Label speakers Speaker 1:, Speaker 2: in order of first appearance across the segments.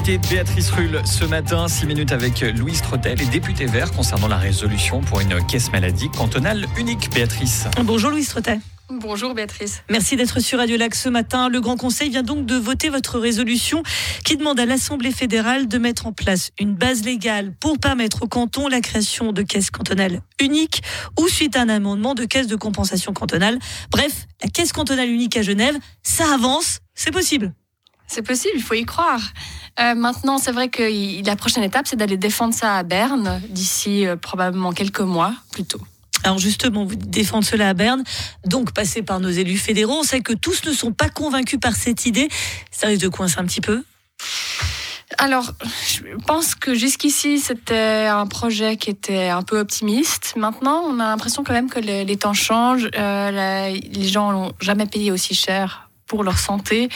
Speaker 1: l'invité de Béatrice Rulle ce matin, 6 minutes avec Louise Trottel et député vert concernant la résolution pour une caisse maladie cantonale unique. Béatrice.
Speaker 2: Bonjour Louise Trottel.
Speaker 3: Bonjour Béatrice.
Speaker 2: Merci d'être sur Radio Lac ce matin. Le Grand Conseil vient donc de voter votre résolution qui demande à l'Assemblée fédérale de mettre en place une base légale pour permettre au canton la création de caisses cantonales uniques ou suite à un amendement de caisse de compensation cantonale. Bref, la caisse cantonale unique à Genève, ça avance, c'est possible.
Speaker 3: C'est possible, il faut y croire. Euh, maintenant, c'est vrai que la prochaine étape, c'est d'aller défendre ça à Berne d'ici euh, probablement quelques mois, plus tôt.
Speaker 2: Alors justement, vous défendez cela à Berne, donc passer par nos élus fédéraux. On sait que tous ne sont pas convaincus par cette idée. Ça risque de coincer un petit peu
Speaker 3: alors, je pense que jusqu'ici, c'était un projet qui était un peu optimiste. Maintenant, on a l'impression quand même que les, temps changent. Euh, les gens n'ont jamais payé aussi cher pour leur santé.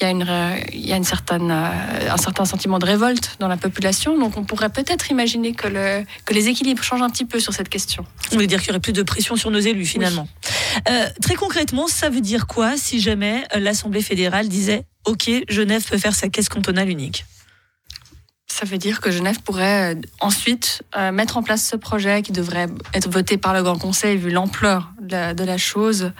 Speaker 3: Il y a, une, il y a une certaine, euh, un certain sentiment de révolte dans la population. Donc on pourrait peut-être imaginer que, le, que les équilibres changent un petit peu sur cette question.
Speaker 2: Vous voulez dire qu'il y aurait plus de pression sur nos élus finalement euh, Très concrètement, ça veut dire quoi si jamais euh, l'Assemblée fédérale disait OK, Genève peut faire sa caisse cantonale unique?
Speaker 3: Ça veut dire que Genève pourrait ensuite mettre en place ce projet qui devrait être voté par le Grand Conseil vu l'ampleur de, la chose.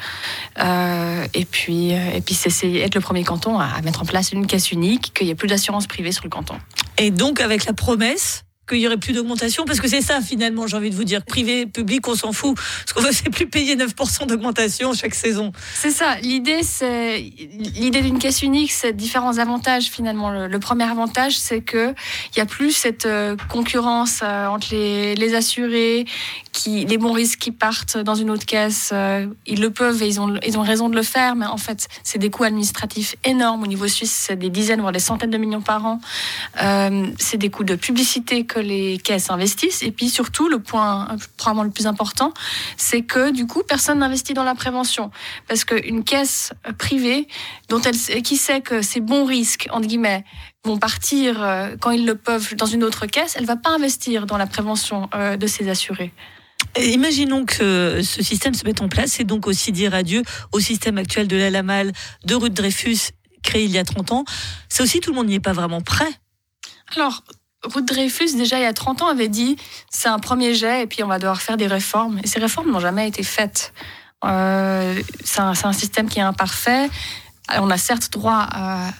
Speaker 3: Euh, et puis, euh, et puis c'est être le premier canton à, mettre en place une caisse unique, qu'il n'y ait plus d'assurance privée sur le canton.
Speaker 2: Et donc avec la promesse qu'il y aurait plus d'augmentation Parce que c'est ça, finalement, j'ai envie de vous dire. Privé, public, on s'en fout. Ce qu'on veut, c'est plus payer 9% d'augmentation chaque saison.
Speaker 3: C'est ça. L'idée, c'est, l'idée d'une caisse unique, c'est différents avantages, finalement. Le, premier avantage, c'est que il y a plus cette euh, concurrence euh, entre les, les assurés, qui, les bons risques qui partent dans une autre caisse. Euh, ils le peuvent et ils ont, ils ont raison de le faire, mais en fait, c'est des coûts administratifs énormes. Au niveau suisse, c'est des dizaines, voire des centaines de millions par an. c'est des coûts de publicité que les caisses investissent. Et puis surtout, le point probablement le plus important, c'est que du coup, personne n'investit dans la prévention. Parce qu'une caisse privée, dont elle, qui sait que ses bons risques, entre guillemets, vont partir euh, quand ils le peuvent dans une autre caisse, elle va pas investir dans la prévention euh, de ses assurés.
Speaker 2: imaginons que ce système se mette en place et donc aussi dire adieu au système actuel de la Lamal, de Ruth Dreyfus, créé il y a 30 ans. Ça aussi, tout le monde n'y est pas vraiment prêt.
Speaker 3: Alors, Ruth Dreyfus, déjà il y a 30 ans, avait dit c'est un premier jet et puis on va devoir faire des réformes. Et ces réformes n'ont jamais été faites. Euh, c'est un, système qui est imparfait. On a certes droit à,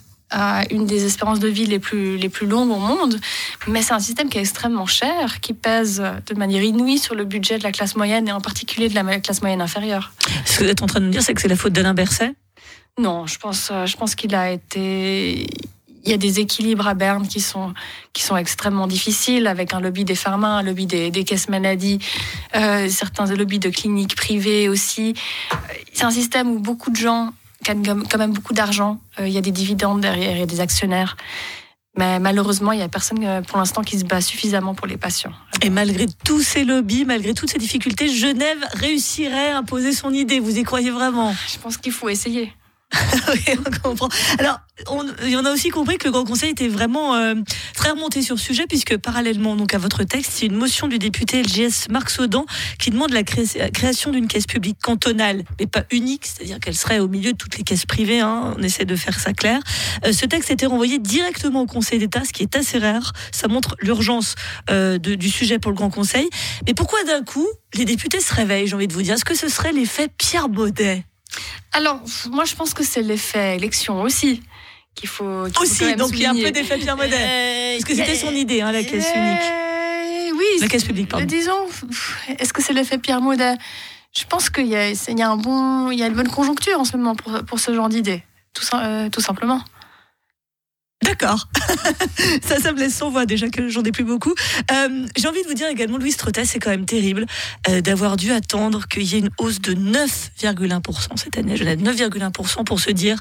Speaker 3: une des espérances de vie les plus, les plus longues au monde, mais c'est un système qui est extrêmement cher, qui pèse de manière inouïe sur le budget de la classe moyenne et en particulier de la classe moyenne inférieure.
Speaker 2: Ce que vous êtes en train de nous dire, c'est que c'est la faute d'Alain Berset?
Speaker 3: Non, je pense, je pense qu'il a été, il y a des équilibres à Berne qui sont, qui sont extrêmement difficiles, avec un lobby des pharma, un lobby des, des caisses maladies, euh, certains lobbies de cliniques privées aussi. C'est un système où beaucoup de gens gagnent quand même beaucoup d'argent. Euh, il y a des dividendes derrière, et des actionnaires. Mais malheureusement, il n'y a personne euh, pour l'instant qui se bat suffisamment pour les patients.
Speaker 2: Et malgré tous ces lobbies, malgré toutes ces difficultés, Genève réussirait à imposer son idée. Vous y croyez vraiment?
Speaker 3: Je pense qu'il faut essayer.
Speaker 2: oui, on comprend. Alors, on, on, a aussi compris que le Grand Conseil était vraiment euh, très remonté sur le sujet, puisque parallèlement donc à votre texte, c'est une motion du député LGS Marc Saudan qui demande la création d'une caisse publique cantonale, mais pas unique, c'est-à-dire qu'elle serait au milieu de toutes les caisses privées. Hein, on essaie de faire ça clair. Euh, ce texte a été renvoyé directement au Conseil d'État, ce qui est assez rare. Ça montre l'urgence euh, du sujet pour le Grand Conseil. Mais pourquoi d'un coup les députés se réveillent J'ai envie de vous dire, est-ce que ce serait l'effet Pierre Baudet?
Speaker 3: Alors, moi, je pense que c'est l'effet élection aussi. Qu'il faut,
Speaker 2: aussi, donc il y a un peu d'effet Pierre Modèle. Euh, Parce que c'était son idée, hein, la caisse unique. Euh,
Speaker 3: oui.
Speaker 2: La caisse publique, pardon.
Speaker 3: Disons, est-ce que c'est l'effet Pierre Modèle Je pense qu'il y, a, un bon, il y a une bonne conjoncture en ce moment pour, ce genre d'idée, tout, euh, tout simplement.
Speaker 2: D'accord. ça, ça me laisse sans voix déjà que j'en ai plus beaucoup. Euh, j'ai envie de vous dire également, Louis Trottet, c'est quand même terrible euh, d'avoir dû attendre qu'il y ait une hausse de 9,1% cette année. Je n'ai 9,1% pour se dire,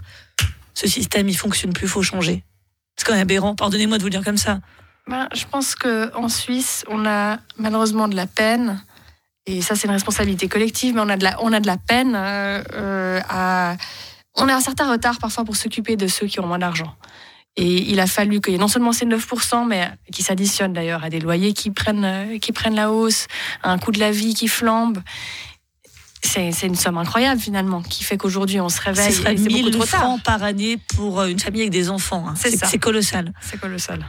Speaker 2: ce système, il fonctionne plus, faut changer. C'est quand même aberrant. Pardonnez-moi de vous le dire comme ça.
Speaker 3: Ben, je pense qu'en Suisse, on a malheureusement de la peine. Et ça, c'est une responsabilité collective, mais on a de la, on a de la peine euh, à. On a un certain retard parfois pour s'occuper de ceux qui ont moins d'argent. Et il a fallu qu'il y ait non seulement ces 9%, mais qui s'additionnent d'ailleurs à des loyers qui prennent, qui prennent la hausse, à un coût de la vie qui flambe. c'est une somme incroyable finalement qui fait qu'aujourd'hui on se réveille.
Speaker 2: Ce serait 1000 francs par année pour une famille avec des enfants. Hein. C'est colossal.
Speaker 3: C'est colossal.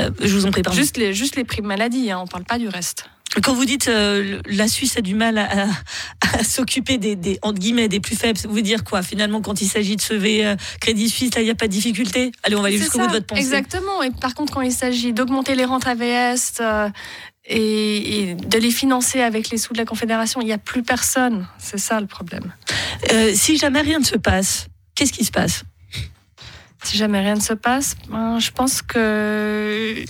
Speaker 2: Euh, je vous en prie,
Speaker 3: Juste les, juste les primes maladie, hein, on ne parle pas du reste.
Speaker 2: Quand vous dites euh, la Suisse a du mal à, s'occuper des, des, entre guillemets des plus faibles, vous dire quoi Finalement, quand il s'agit de sauver euh, Crédit Suisse, là, il n'y a pas de difficulté? Allez, on va aller jusqu'au bout de votre pensée.
Speaker 3: Exactement. Et par contre, quand il s'agit d'augmenter les rentes AVS euh, et, de les financer avec les sous de la Confédération, il n'y a plus personne. C'est ça le problème.
Speaker 2: si jamais rien ne se passe, qu'est-ce qui se passe?
Speaker 3: Si jamais rien ne se passe, ben, je pense que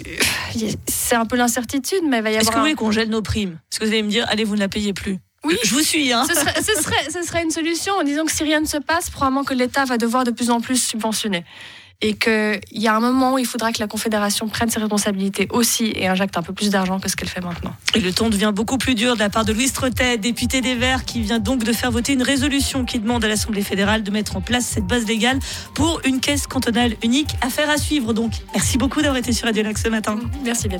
Speaker 3: c'est un peu l'incertitude, mais il va y avoir.
Speaker 2: Est-ce que vous voulez qu'on gèle nos primes? Est-ce que vous allez me dire, allez, vous ne la payez plus?
Speaker 3: Oui,
Speaker 2: je vous suis. Hein.
Speaker 3: Ce, serait, ce, serait, une solution. Disons que si rien ne se passe, probablement que l'État va devoir de plus en plus subventionner et qu'il y a un moment où il faudra que la Confédération prenne ses responsabilités aussi et injecte un peu plus d'argent que ce qu'elle fait maintenant.
Speaker 2: Et le ton devient beaucoup plus dur de la part de Louise Trottet, député des Verts, qui vient donc de faire voter une résolution qui demande à l'Assemblée fédérale de mettre en place cette base légale pour une caisse cantonale unique. Affaire à suivre donc. Merci beaucoup d'avoir été sur Radio Lac ce matin.
Speaker 3: Merci Béatrice.